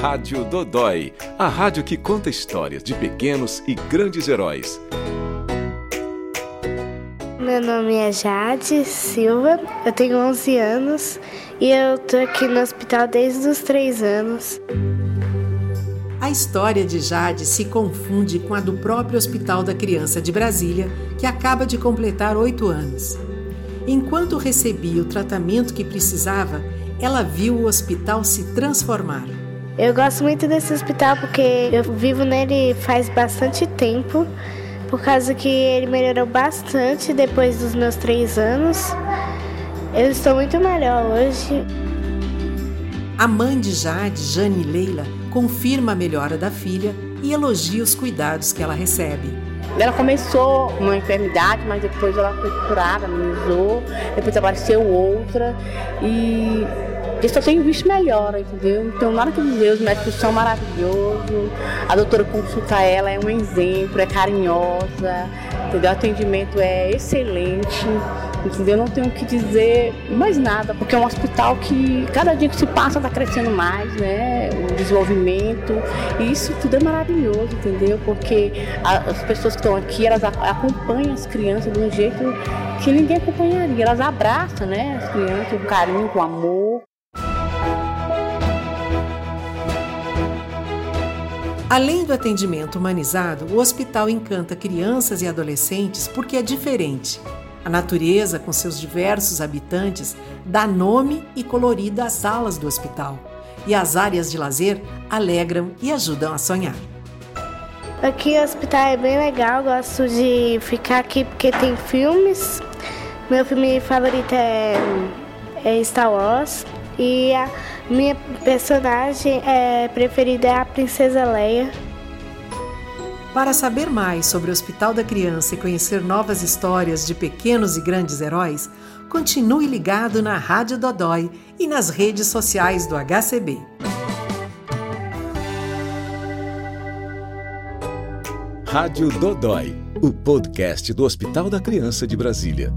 Rádio Dodói, a rádio que conta histórias de pequenos e grandes heróis. Meu nome é Jade Silva, eu tenho 11 anos e eu tô aqui no hospital desde os 3 anos. A história de Jade se confunde com a do próprio Hospital da Criança de Brasília, que acaba de completar oito anos. Enquanto recebia o tratamento que precisava, ela viu o hospital se transformar. Eu gosto muito desse hospital porque eu vivo nele faz bastante tempo, por causa que ele melhorou bastante depois dos meus três anos. Eu estou muito melhor hoje. A mãe de Jade, Jane Leila, confirma a melhora da filha e elogia os cuidados que ela recebe. Ela começou uma enfermidade, mas depois ela foi curada, amenizou, depois apareceu outra e eu só tenho visto melhora, entendeu? Então, nada que dizer, os médicos são maravilhosos, a doutora consulta ela, é um exemplo, é carinhosa, entendeu? O atendimento é excelente, entendeu? Não tenho que dizer mais nada, porque é um hospital que cada dia que se passa está crescendo mais, né? O desenvolvimento, e isso tudo é maravilhoso, entendeu? Porque as pessoas que estão aqui, elas acompanham as crianças de um jeito que ninguém acompanharia, elas abraçam, né? As crianças com carinho, com amor. Além do atendimento humanizado, o hospital encanta crianças e adolescentes porque é diferente. A natureza, com seus diversos habitantes, dá nome e colorido às salas do hospital. E as áreas de lazer alegram e ajudam a sonhar. Aqui o hospital é bem legal, gosto de ficar aqui porque tem filmes. Meu filme favorito é, é Star Wars. E a minha personagem é, preferida é a Princesa Leia. Para saber mais sobre o Hospital da Criança e conhecer novas histórias de pequenos e grandes heróis, continue ligado na Rádio Dodói e nas redes sociais do HCB. Rádio Dodói, o podcast do Hospital da Criança de Brasília.